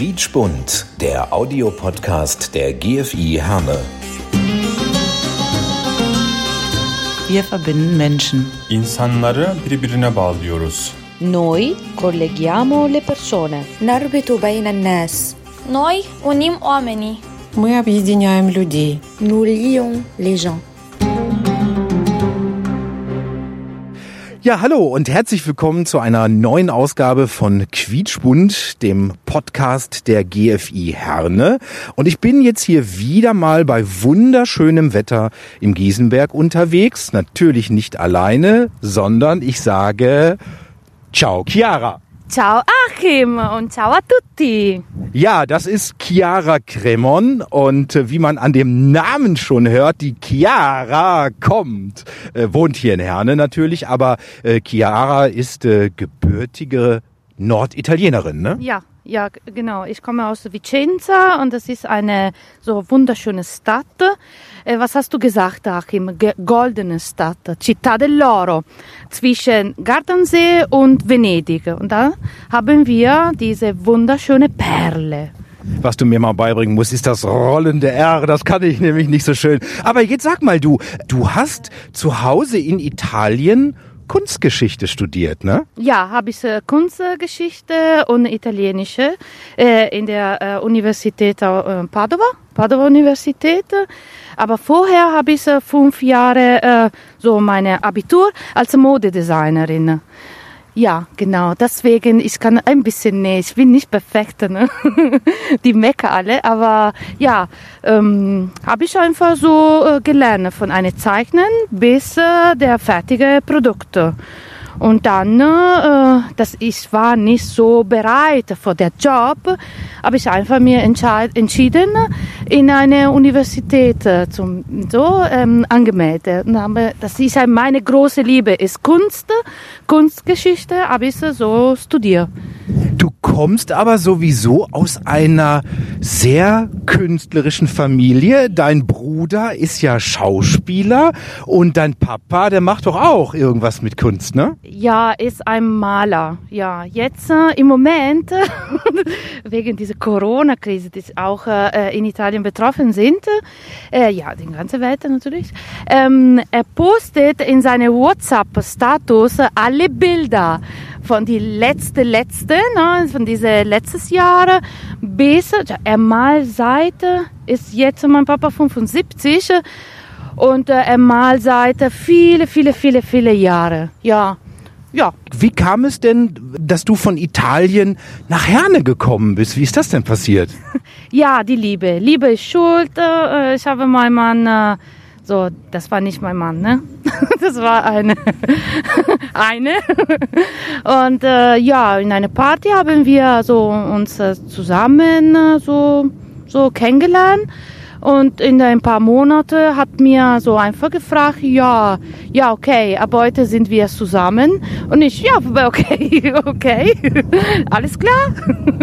Quietschbunt, der Audiopodcast der GFI Herne. Wir verbinden Menschen. İnsanları birbirine bağlıyoruz. Noi colleghiamo le persone. نربط بين الناس Noi unim oamenii. Мы объединяем людей. Nous lions les gens. Ja, hallo und herzlich willkommen zu einer neuen Ausgabe von Quietschbund, dem Podcast der GFI Herne. Und ich bin jetzt hier wieder mal bei wunderschönem Wetter im Giesenberg unterwegs. Natürlich nicht alleine, sondern ich sage Ciao, Chiara. Ciao Achim und ciao a tutti. Ja, das ist Chiara Cremon und äh, wie man an dem Namen schon hört, die Chiara kommt, äh, wohnt hier in Herne natürlich, aber äh, Chiara ist äh, gebürtige Norditalienerin, ne? Ja, ja, genau. Ich komme aus Vicenza und das ist eine so wunderschöne Stadt. Äh, was hast du gesagt, Achim? Goldene Stadt, Città dell'Oro, zwischen Gardasee und Venedig. Und da haben wir diese wunderschöne Perle. Was du mir mal beibringen musst, ist das rollende R. Das kann ich nämlich nicht so schön. Aber jetzt sag mal du, du hast zu Hause in Italien Kunstgeschichte studiert, ne? Ja, habe ich äh, Kunstgeschichte und Italienische äh, in der äh, Universität äh, Padova, Padova Universität. Aber vorher habe ich äh, fünf Jahre äh, so meine Abitur als Modedesignerin. Ja, genau. Deswegen, ich kann ein bisschen, nee, ich bin nicht perfekt, ne? Die mecker alle, aber ja, ähm, habe ich einfach so äh, gelernt, von einem Zeichnen bis äh, der fertige Produkte. Und dann, äh, dass ich war nicht so bereit für den Job, habe ich einfach mir entschieden, in eine Universität äh, zum, so ähm, angemeldet. Und habe, das ist meine große Liebe, ist Kunst, Kunstgeschichte, habe ich so studiert. Du kommst aber sowieso aus einer sehr künstlerischen Familie. Dein Bruder ist ja Schauspieler und dein Papa, der macht doch auch irgendwas mit Kunst, ne? Ja, ist ein Maler. Ja, jetzt äh, im Moment, wegen dieser Corona-Krise, die auch äh, in Italien betroffen sind, äh, ja, die ganze Welt natürlich, ähm, er postet in seine WhatsApp-Status alle Bilder von die letzte, letzte, ne, von diese letztes Jahr bis, er malt seit, ist jetzt mein Papa 75 äh, und äh, er malt seit viele, viele, viele, viele Jahre. Ja, ja. Wie kam es denn, dass du von Italien nach Herne gekommen bist? Wie ist das denn passiert? Ja, die Liebe. Liebe ist schuld. Äh, Ich habe meinen Mann, äh, so, das war nicht mein Mann, ne? Das war eine. eine. Und äh, ja, in einer Party haben wir so uns äh, zusammen äh, so, so kennengelernt. Und in ein paar Monate hat mir so einfach gefragt, ja, ja, okay, ab heute sind wir zusammen. Und ich, ja, okay, okay, alles klar.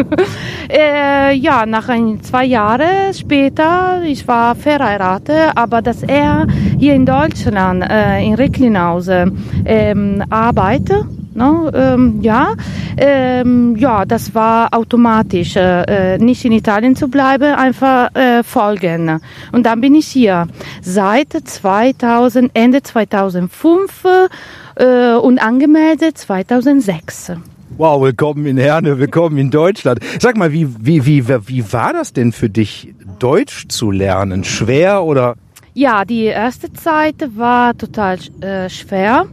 äh, ja, nach ein, zwei Jahren später, ich war verheiratet, aber dass er hier in Deutschland, äh, in Recklinghausen, ähm, arbeitet, No, ähm, ja, ähm, ja, das war automatisch, äh, äh, nicht in Italien zu bleiben, einfach äh, folgen. Und dann bin ich hier seit 2000, Ende 2005 äh, und angemeldet 2006. Wow, willkommen in Herne, willkommen in Deutschland. Sag mal, wie, wie, wie, wie war das denn für dich, Deutsch zu lernen? Schwer oder? Ja, die erste Zeit war total äh, schwer,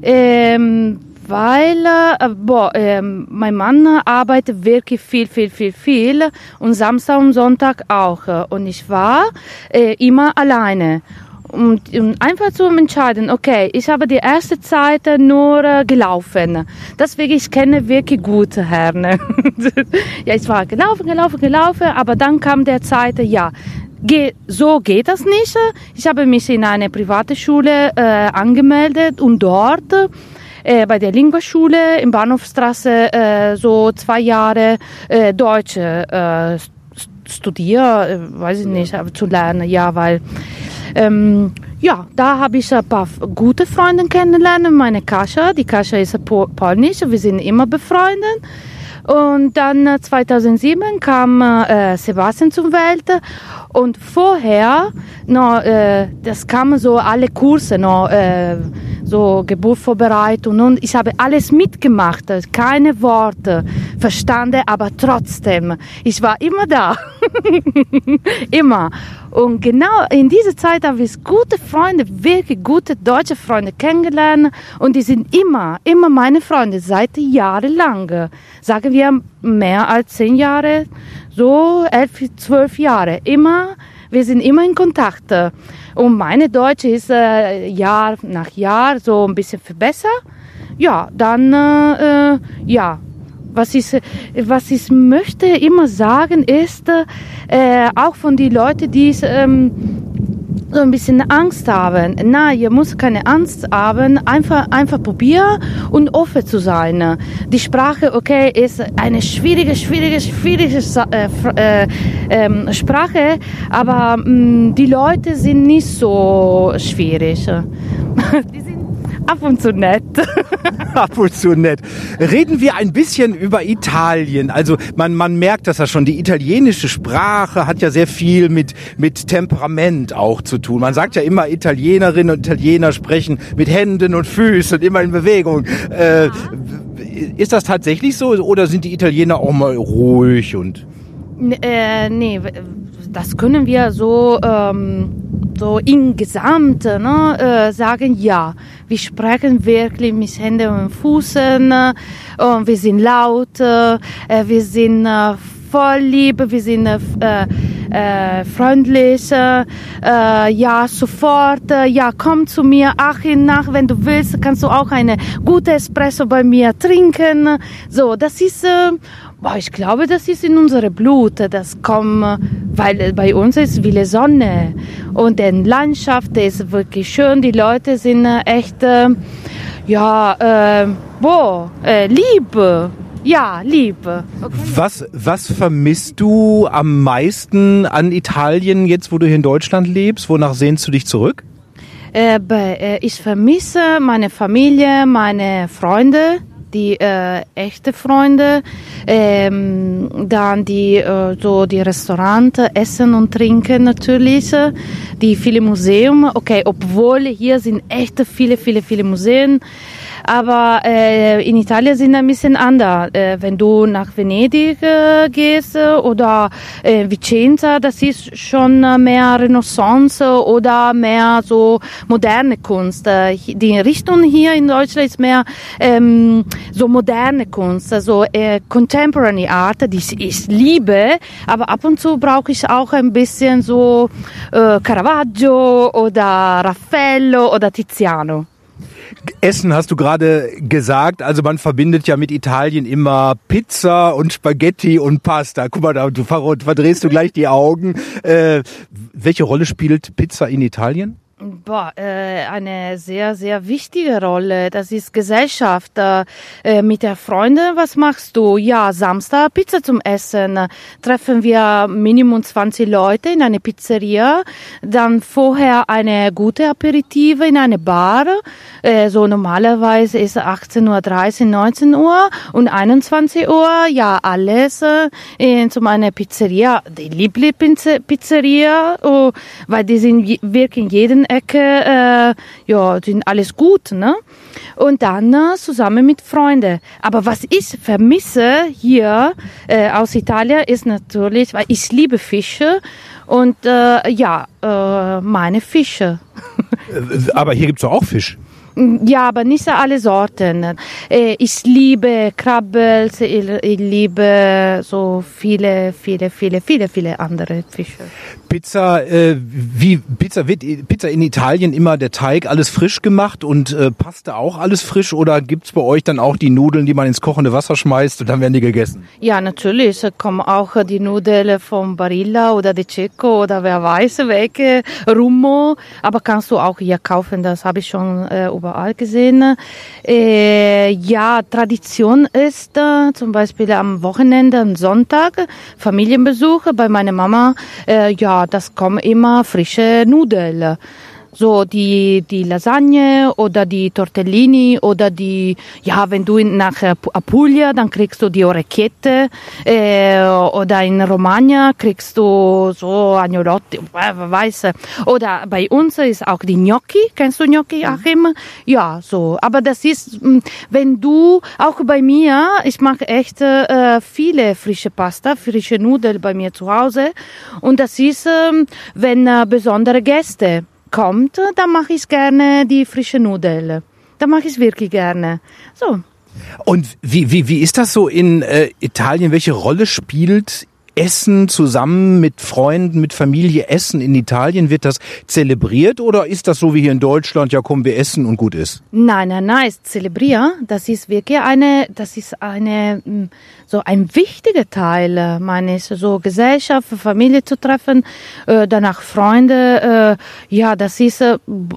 ähm, weil äh, boah, ähm, mein Mann arbeitet wirklich viel, viel, viel, viel und Samstag und Sonntag auch. Und ich war äh, immer alleine. Und, und einfach zu entscheiden, okay, ich habe die erste Zeit nur äh, gelaufen. Deswegen, ich kenne wirklich gut Herne. ja, ich war gelaufen, gelaufen, gelaufen, aber dann kam der Zeit, ja, Ge so geht das nicht. Ich habe mich in eine private Schule äh, angemeldet und dort äh, bei der Linguaschule in Bahnhofstraße äh, so zwei Jahre äh, Deutsch äh, studiere, äh, weiß ich nicht, aber zu lernen, ja, weil ähm, ja, da habe ich ein paar gute Freunde kennengelernt. Meine Kascha, die Kascha ist po polnisch, wir sind immer befreundet. Und dann äh, 2007 kam äh, Sebastian zur Welt und vorher, no, äh, das kamen so alle Kurse, no, äh, so Geburtsvorbereitung und ich habe alles mitgemacht, keine Worte verstanden, aber trotzdem, ich war immer da, immer. Und genau in dieser Zeit habe ich gute Freunde, wirklich gute deutsche Freunde kennengelernt und die sind immer, immer meine Freunde seit jahrelang. Sagen wir mehr als zehn Jahre, so elf, zwölf Jahre. Immer, wir sind immer in Kontakt. Und meine Deutsche ist äh, Jahr nach Jahr so ein bisschen verbessert. Ja, dann, äh, ja, was ich, was ich möchte immer sagen ist, äh, auch von den Leuten, die ähm, so ein bisschen Angst haben. Na, ihr müsst keine Angst haben, einfach, einfach probieren und offen zu sein. Die Sprache, okay, ist eine schwierige, schwierige, schwierige äh, äh, äh, Sprache, aber mh, mm, die Leute sind nicht so schwierig. Ab und zu nett. ab und zu nett. Reden wir ein bisschen über Italien. Also man, man merkt das ja schon. Die italienische Sprache hat ja sehr viel mit, mit Temperament auch zu tun. Man sagt ja immer, Italienerinnen und Italiener sprechen mit Händen und Füßen, immer in Bewegung. Äh, ist das tatsächlich so oder sind die Italiener auch mal ruhig und... Äh, nee, das können wir so ähm, so insgesamt ne, äh, sagen, ja, wir sprechen wirklich mit Händen und Füßen äh, wir sind laut, äh, wir sind äh, voll Liebe, wir sind äh, äh, freundlich, äh, ja, sofort, äh, ja, komm zu mir, ach, nach, wenn du willst, kannst du auch eine gute Espresso bei mir trinken. So, das ist, äh, ich glaube, das ist in unserem Blut, das kommt, weil bei uns ist viele Sonne und die Landschaft ist wirklich schön, die Leute sind äh, echt, äh, ja, äh, boah, äh, Liebe. Ja, Liebe. Okay. Was, was vermisst du am meisten an Italien jetzt, wo du hier in Deutschland lebst? Wonach sehnst du dich zurück? Äh, äh ich vermisse meine Familie, meine Freunde, die äh, echte Freunde, ähm, dann die äh, so die Restaurants, Essen und Trinken natürlich, die viele Museen. Okay, obwohl hier sind echt viele, viele, viele Museen. Aber äh, in Italien sind ein bisschen anders. Äh, wenn du nach Venedig äh, gehst äh, oder äh, Vicenza, das ist schon äh, mehr Renaissance oder mehr so moderne Kunst. Äh, die Richtung hier in Deutschland ist mehr ähm, so moderne Kunst, also äh, Contemporary Art, die ich liebe, aber ab und zu brauche ich auch ein bisschen so äh, Caravaggio oder Raffaello oder Tiziano. Essen hast du gerade gesagt. Also man verbindet ja mit Italien immer Pizza und Spaghetti und Pasta. Guck mal, da du verdrehst du gleich die Augen. Äh, welche Rolle spielt Pizza in Italien? Boah, äh, eine sehr, sehr wichtige Rolle. Das ist Gesellschaft. Äh, mit der Freunde, was machst du? Ja, Samstag Pizza zum Essen. Treffen wir Minimum 20 Leute in eine Pizzeria. Dann vorher eine gute Aperitive in eine Bar. Äh, so normalerweise ist 18.30 Uhr, 19 Uhr und 21 Uhr. Ja, alles äh, zu meiner Pizzeria. Die Lieblingspizzeria, oh, weil die sind wirklich in jedem Ecke, äh, ja, sind alles gut, ne? Und dann äh, zusammen mit Freunden. Aber was ich vermisse hier äh, aus Italien ist natürlich, weil ich liebe Fische und äh, ja, äh, meine Fische. Äh, aber hier gibt's doch auch Fisch. Ja, aber nicht alle Sorten. Äh, ich liebe Krabbels, ich liebe so viele, viele, viele, viele, viele andere Fische. Pizza, äh, wie Pizza wird Pizza in Italien immer der Teig alles frisch gemacht und äh, Pasta auch alles frisch oder gibt's bei euch dann auch die Nudeln, die man ins kochende Wasser schmeißt und dann werden die gegessen? Ja, natürlich kommen auch die Nudeln von Barilla oder De Cecco oder wer weiß welche Rummo, aber kannst du auch hier kaufen, das habe ich schon äh, überall gesehen. Äh, ja, Tradition ist äh, zum Beispiel am Wochenende, am Sonntag Familienbesuche bei meiner Mama. Äh, ja, das kommen immer frische Nudeln. So die, die Lasagne oder die Tortellini oder die, ja, wenn du nach Apulia, dann kriegst du die Orecchiette äh, oder in Romagna kriegst du so Agnolotti, weiß. Oder bei uns ist auch die Gnocchi, kennst du Gnocchi, Achim? Ja, so. Aber das ist, mm, wenn du, auch bei mir, ich mache echt äh, viele frische Pasta, frische Nudeln bei mir zu Hause. Und das ist, äh, wenn äh, besondere Gäste kommt, dann mache ich gerne die frische Nudel. Da mache ich wirklich gerne. So. Und wie, wie, wie ist das so in äh, Italien? Welche Rolle spielt Essen zusammen mit Freunden, mit Familie essen in Italien? Wird das zelebriert oder ist das so wie hier in Deutschland, ja komm, wir essen und gut ist? Nein, nein, nein, es zelebrieren, das ist wirklich eine, das ist eine, mm, so ein wichtiger Teil äh, meines, so Gesellschaft, Familie zu treffen, äh, danach Freunde, äh, ja, das ist,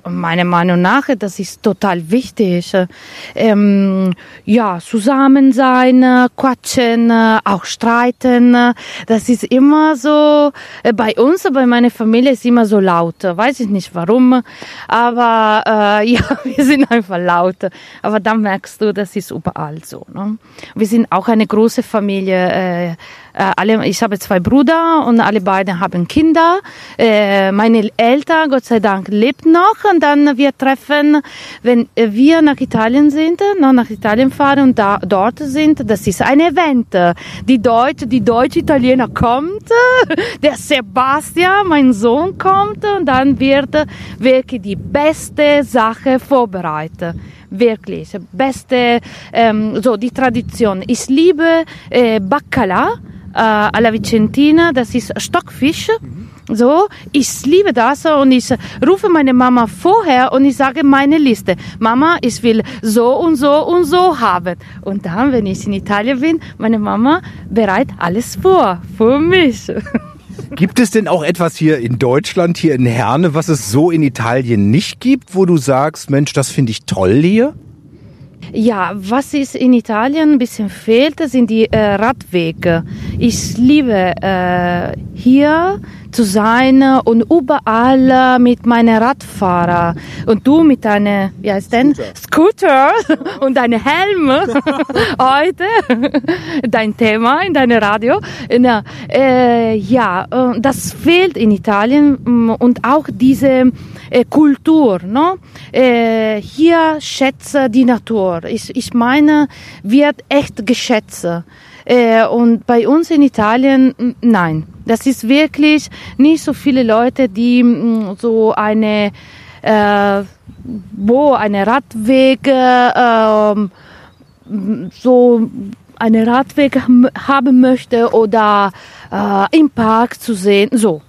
meiner Meinung nach, das ist total wichtig. Ähm, ja, zusammen sein, quatschen, auch streiten, das ist immer so, äh, bei uns, bei meiner Familie ist immer so laut. Weiß ich nicht warum, aber äh, ja, wir sind einfach laut. Aber dann merkst du, das ist überall so. Ne? Wir sind auch eine große Familie. Äh, alle, ich habe zwei Brüder und alle beiden haben Kinder. Äh, meine Eltern, Gott sei Dank, lebt noch. Und dann wir treffen, wenn wir nach Italien sind, nach Italien fahren und da, dort sind, das ist ein Event. Die Deutsche, die deutsche Italiener kommt, der Sebastian, mein Sohn kommt und dann wird wirklich die beste Sache vorbereitet wirklich beste ähm, so die Tradition. Ich liebe äh, Baccalà äh, alla Vicentina, das ist Stockfisch. So, ich liebe das und ich rufe meine Mama vorher und ich sage meine Liste. Mama, ich will so und so und so haben. Und dann, wenn ich in Italien bin, meine Mama bereit alles vor, für mich. Gibt es denn auch etwas hier in Deutschland, hier in Herne, was es so in Italien nicht gibt, wo du sagst, Mensch, das finde ich toll hier? Ja, was ist in Italien ein bisschen fehlt, sind die äh, Radwege. Ich liebe äh, hier zu sein und überall mit meinen Radfahrer und du mit deinem, wie heißt denn? Scooter, und deinem Helm heute, dein Thema in deinem Radio. Na, äh, ja, das fehlt in Italien mm, und auch diese äh, Kultur. No? Äh, hier schätze die Natur. Ich, ich meine, wird echt geschätzt. Äh, und bei uns in Italien, nein. Das ist wirklich nicht so viele Leute, die mh, so eine, äh, wo eine Radwege, äh, so eine Radweg haben möchte oder äh, im Park zu sehen, so.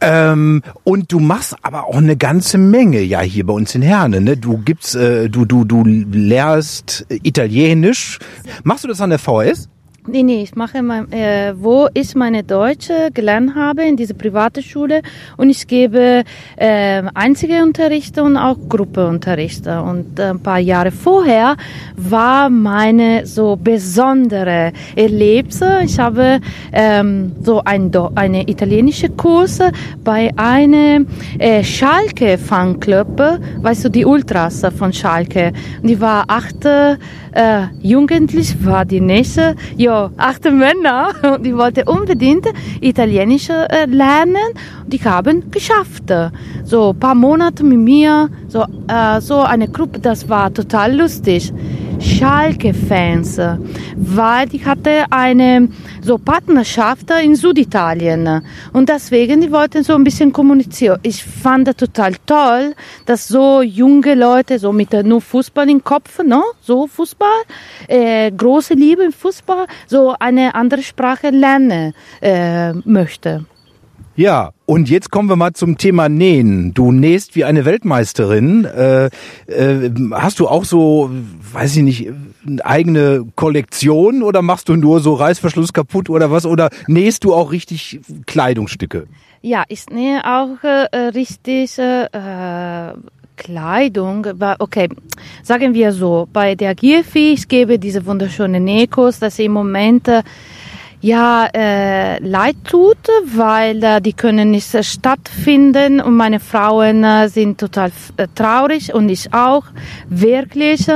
Ähm, und du machst aber auch eine ganze Menge ja hier bei uns in Herne. Ne? Du gibst, äh, du du du lehrst Italienisch. Machst du das an der VHS? Nee, nee, ich mache mein, äh, wo ich meine Deutsche gelernt habe, in diese private Schule und ich gebe äh, einzige Unterrichte und auch Gruppeunterrichte. Und äh, ein paar Jahre vorher war meine so besondere Erlebnis. Ich habe ähm, so ein, eine italienische Kurse bei einem äh, Schalke Fanclub, weißt du, die Ultras von Schalke. Die war acht äh, jugendlich, war die nächste. Ja, acht Männer und die wollten unbedingt Italienisch äh, lernen und die haben geschafft. So ein paar Monate mit mir, so, äh, so eine Gruppe, das war total lustig. Schalke-Fans, weil die hatte eine so Partnerschaft in Süditalien und deswegen die wollten so ein bisschen kommunizieren. Ich fand das total toll, dass so junge Leute so mit nur Fußball im Kopf, no? so Fußball, äh, große Liebe im Fußball, so eine andere Sprache lernen äh, möchte. Ja, und jetzt kommen wir mal zum Thema Nähen. Du nähst wie eine Weltmeisterin. Äh, äh, hast du auch so, weiß ich nicht, eine eigene Kollektion oder machst du nur so Reißverschluss kaputt oder was? Oder nähst du auch richtig Kleidungsstücke? Ja, ich nähe auch äh, richtig äh, Kleidung, okay, sagen wir so, bei der GFI, ich gebe diese wunderschöne Nähkurs, dass im Moment äh, ja äh, leid tut, weil äh, die können nicht äh, stattfinden und meine Frauen äh, sind total äh, traurig und ich auch wirklich.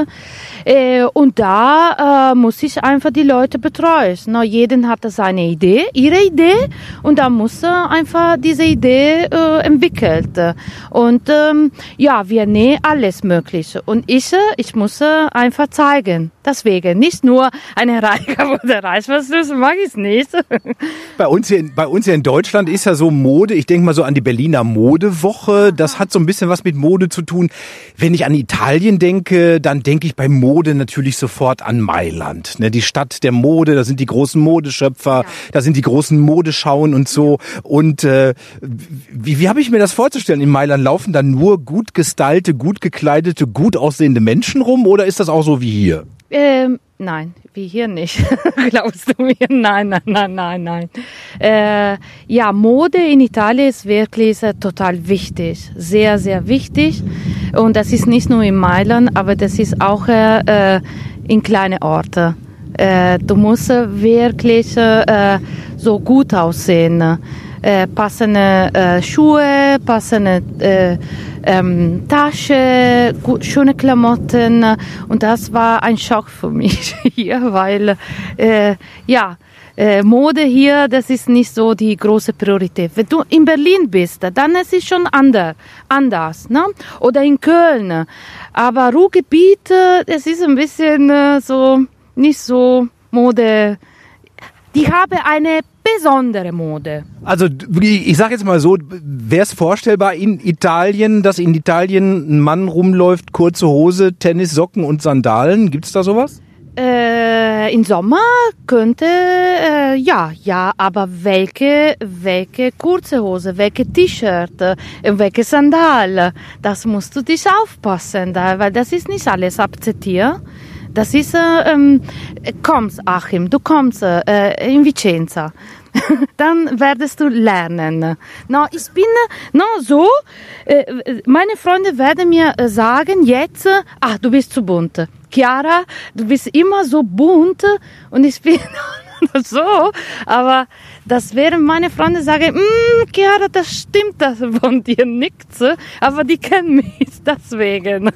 Äh, und da äh, muss ich einfach die Leute betreuen. No, jeden hat seine Idee, ihre Idee und da muss äh, einfach diese Idee äh, entwickelt. Und ähm, ja, wir nähen alles Mögliche. Und ich, äh, ich muss äh, einfach zeigen. Deswegen nicht nur eine Reihe oder Reißverschluss mag ich nicht. Bei uns, hier in, bei uns hier in Deutschland ist ja so Mode, ich denke mal so an die Berliner Modewoche, das hat so ein bisschen was mit Mode zu tun. Wenn ich an Italien denke, dann denke ich bei Mode natürlich sofort an Mailand. Ne, die Stadt der Mode, da sind die großen Modeschöpfer, da sind die großen Modeschauen und so. Und äh, wie, wie habe ich mir das vorzustellen? In Mailand laufen da nur gut gestylte, gut gekleidete, gut aussehende Menschen rum oder ist das auch so wie hier? Ähm, nein, wie hier nicht. Glaubst du mir? Nein, nein, nein, nein, nein. Äh, ja, Mode in Italien ist wirklich äh, total wichtig. Sehr, sehr wichtig. Und das ist nicht nur in Mailand, aber das ist auch äh, äh in kleine Orte. Äh, du musst wirklich äh, so gut aussehen. Passende Schuhe, passende ähm, Tasche, schöne Klamotten. Und das war ein Schock für mich hier, weil äh, ja, äh, Mode hier, das ist nicht so die große Priorität. Wenn du in Berlin bist, dann ist es schon ander, anders. Ne? Oder in Köln. Aber Ruhrgebiet, äh, das ist ein bisschen äh, so, nicht so Mode. Die haben eine besondere Mode. Also ich sage jetzt mal so, wäre es vorstellbar in Italien, dass in Italien ein Mann rumläuft, kurze Hose, Tennissocken und Sandalen? Gibt's da sowas? Äh, Im Sommer könnte, äh, ja, ja, aber welche, welche kurze Hose, welche T-Shirt, äh, welche Sandal, das musst du dich aufpassen, da, weil das ist nicht alles akzeptiert. Das ist, äh, ähm, kommst, Achim, du kommst äh, in Vicenza. Dann werdest du lernen. No, ich bin no, so, äh, meine Freunde werden mir sagen jetzt, ah, du bist zu bunt. Chiara, du bist immer so bunt und ich bin so, aber das wären meine Freunde sagen, mm, Chiara, das stimmt das von dir nichts, aber die kennen mich deswegen.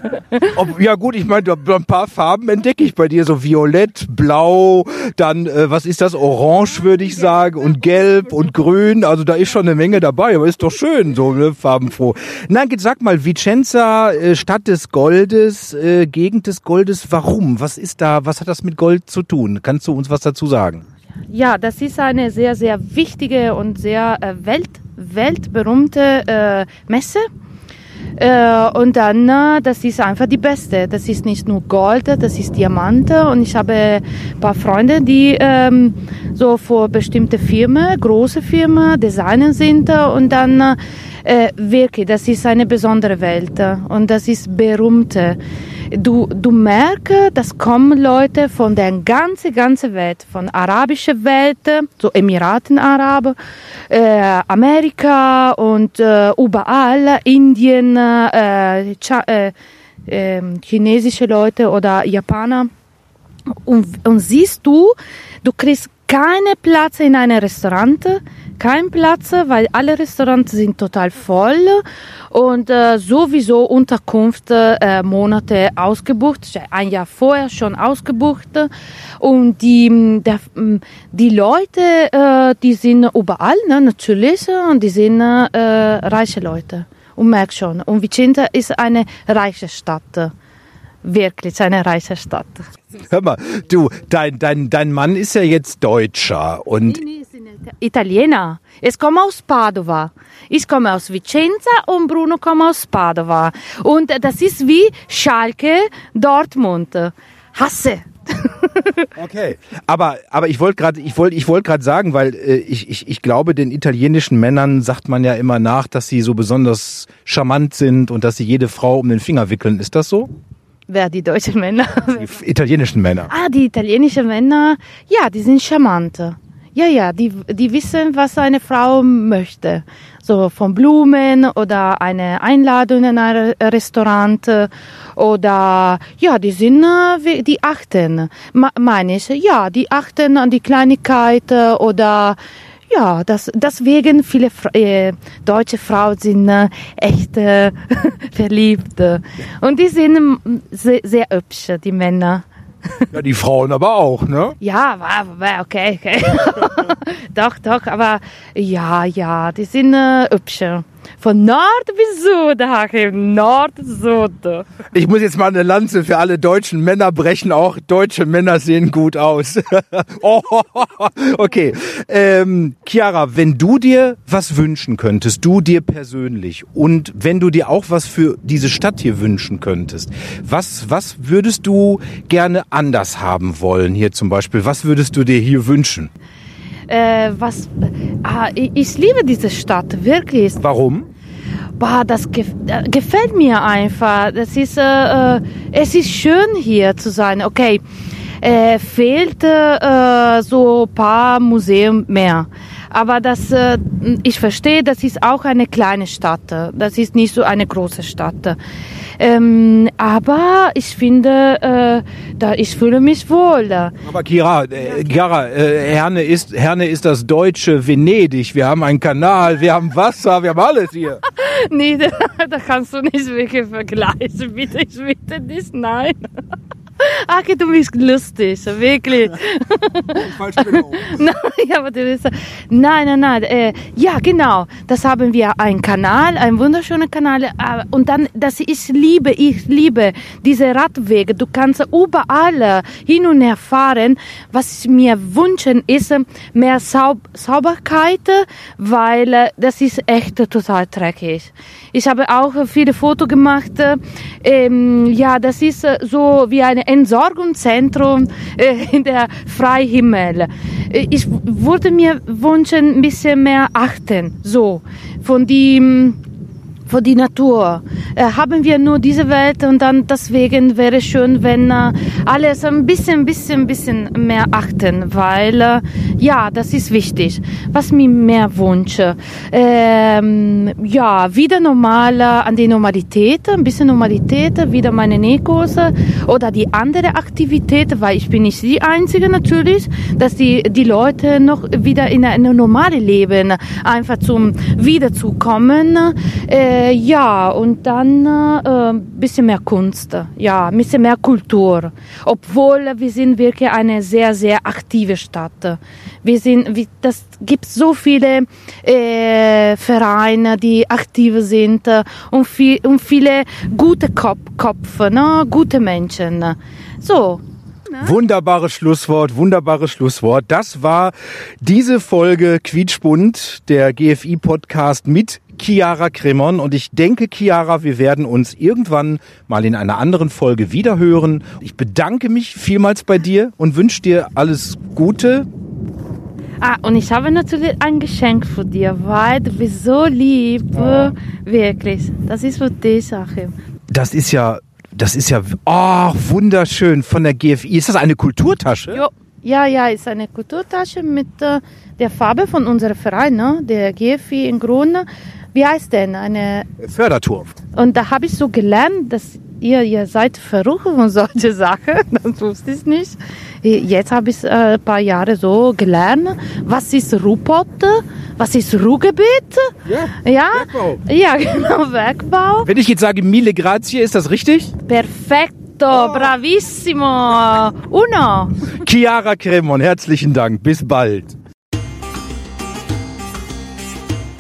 Ob, ja gut, ich meine, ein paar Farben entdecke ich bei dir, so violett, blau, dann, äh, was ist das, orange würde ich sagen und gelb und grün, also da ist schon eine Menge dabei, aber ist doch schön, so ne, farbenfroh. Nein, sag mal, Vicenza, äh, Stadt des Goldes, äh, Gegend des Goldes, warum? Was ist da, was hat das mit Gold zu tun? Kannst du uns was dazu sagen? Ja, das ist eine sehr, sehr wichtige und sehr äh, welt, weltberühmte äh, Messe. Äh, und dann, äh, das ist einfach die beste. Das ist nicht nur Gold, das ist Diamante. Und ich habe ein paar Freunde, die ähm, so für bestimmte Firmen, große Firmen, Designer sind. Und dann äh, wirklich, das ist eine besondere Welt. Und das ist berühmt. Du, du merkst, das kommen Leute von der ganzen, ganzen Welt, von arabischer Welt, so Emiraten Arab, äh, Amerika und äh, überall, Indien, äh, äh, äh, chinesische Leute oder Japaner. Und, und siehst du, du kriegst keine Platz in einem Restaurant, kein Platz, weil alle Restaurants sind total voll und äh, sowieso Unterkunft äh, Monate ausgebucht, ein Jahr vorher schon ausgebucht und die, der, die Leute, äh, die sind überall, ne, natürlich, und die sind äh, reiche Leute und merk schon. Und Vicenza ist eine reiche Stadt wirklich eine reiche Stadt. Hör mal, du, dein, dein, dein Mann ist ja jetzt Deutscher und. Nee, nee, Italiener. Ich komme aus Padova. Ich komme aus Vicenza und Bruno kommt aus Padova. Und das ist wie Schalke, Dortmund. Hasse. okay, aber aber ich wollte gerade ich wollte ich gerade sagen, weil äh, ich, ich ich glaube, den italienischen Männern sagt man ja immer nach, dass sie so besonders charmant sind und dass sie jede Frau um den Finger wickeln. Ist das so? Wer, die deutschen Männer? Die italienischen Männer. Ah, die italienischen Männer, ja, die sind charmant. Ja, ja, die, die wissen, was eine Frau möchte. So von Blumen oder eine Einladung in ein Restaurant äh, oder ja, die sind, äh, die achten, meine ich, ja, die achten an die Kleinigkeit äh, oder ja, das, deswegen viele äh, deutsche Frauen sind äh, echt äh, verliebt. Und die sind sehr, sehr hübsch, die Männer. Ja, die Frauen aber auch, ne? Ja, okay, okay. doch, doch, aber ja, ja, die sind äh, hübsch. Von Nord bis Süd, Hakim. Nord, Süd. Ich muss jetzt mal eine Lanze für alle deutschen Männer brechen. Auch deutsche Männer sehen gut aus. oh, okay. Ähm, Chiara, wenn du dir was wünschen könntest, du dir persönlich, und wenn du dir auch was für diese Stadt hier wünschen könntest, was, was würdest du gerne anders haben wollen hier zum Beispiel? Was würdest du dir hier wünschen? Äh, was, ah, ich, ich liebe diese Stadt, wirklich. Warum? Boah, das gef äh, gefällt mir einfach. Das ist, äh, äh, es ist schön hier zu sein. Okay, äh, fehlt äh, so ein paar Museen mehr. Aber das, äh, ich verstehe, das ist auch eine kleine Stadt. Das ist nicht so eine große Stadt. Ähm, aber ich finde, äh, da ich fühle mich wohl. Aber Chiara, äh, Chiara äh, Herne, ist, Herne ist das deutsche Venedig. Wir haben einen Kanal, wir haben Wasser, wir haben alles hier. Nee, da, da kannst du nicht wirklich vergleichen. Bitte, ich bitte nicht, nein. Ake, du bist lustig, wirklich. Nein, aber du bist, nein, nein, nein. Äh, ja, genau. Das haben wir einen Kanal, einen wunderschönen Kanal. Äh, und dann, das ich liebe, ich liebe diese Radwege. Du kannst überall äh, hin und her fahren. Was ich mir wünschen ist mehr Saub Sauberkeit, weil äh, das ist echt total dreckig. Ich habe auch viele Fotos gemacht. äh, Ähm, ja, das ist äh, so wie ein Entsorgungszentrum äh, in der Freihimmel. Äh, Ich würde mir wünschen, ein bisschen mehr achten, so, von die, von die Natur. Äh, haben wir nur diese Welt und dann deswegen wäre es schön, wenn äh, alles ein bisschen, bisschen, bisschen mehr achten, weil äh, ja, das ist wichtig. Was mir mehr wünsche, ähm, ja, wieder normal äh, an die Normalität, ein bisschen Normalität, wieder meine Nähkurse oder die andere Aktivität, weil ich bin nicht die Einzige natürlich, dass die, die Leute noch wieder in ein normales Leben einfach zum Wiederzukommen. Äh, ja, und dann äh, ein bisschen mehr Kunst, ja, ein bisschen mehr Kultur. Obwohl wir sind wirklich eine sehr, sehr aktive Stadt. Wir sind, wie, das gibt so viele äh, Vereine, die aktiv sind äh, und, viel, und viele gute Kop Köpfe, ne? gute Menschen. So, Wunderbares Schlusswort, wunderbares Schlusswort. Das war diese Folge Quietschbund, der GFI-Podcast mit Chiara Kremon. Und ich denke, Chiara, wir werden uns irgendwann mal in einer anderen Folge wiederhören. Ich bedanke mich vielmals bei dir und wünsche dir alles Gute. Ah, und ich habe natürlich ein Geschenk für dir, weil du bist so lieb. Wirklich. Das ist für dich, Achim. Das ist ja, das ist ja, oh, wunderschön von der GFI. Ist das eine Kulturtasche? Jo. Ja, ja, ist eine Kulturtasche mit äh, der Farbe von unserem Verein, ne? der GFI in Grün. Wie heißt denn? Eine Förderturm. Und da habe ich so gelernt, dass ihr, ihr seid verrückt von solche Sachen. Das wusste ich nicht. Jetzt habe ich äh, ein paar Jahre so gelernt. Was ist Ruhrpott? Was ist Ruhrgebiet? Ja, Ja, Bergbau. ja genau, Werkbau. Wenn ich jetzt sage Mille Grazie, ist das richtig? Perfetto, bravissimo. Uno. Chiara Kremon, herzlichen Dank. Bis bald.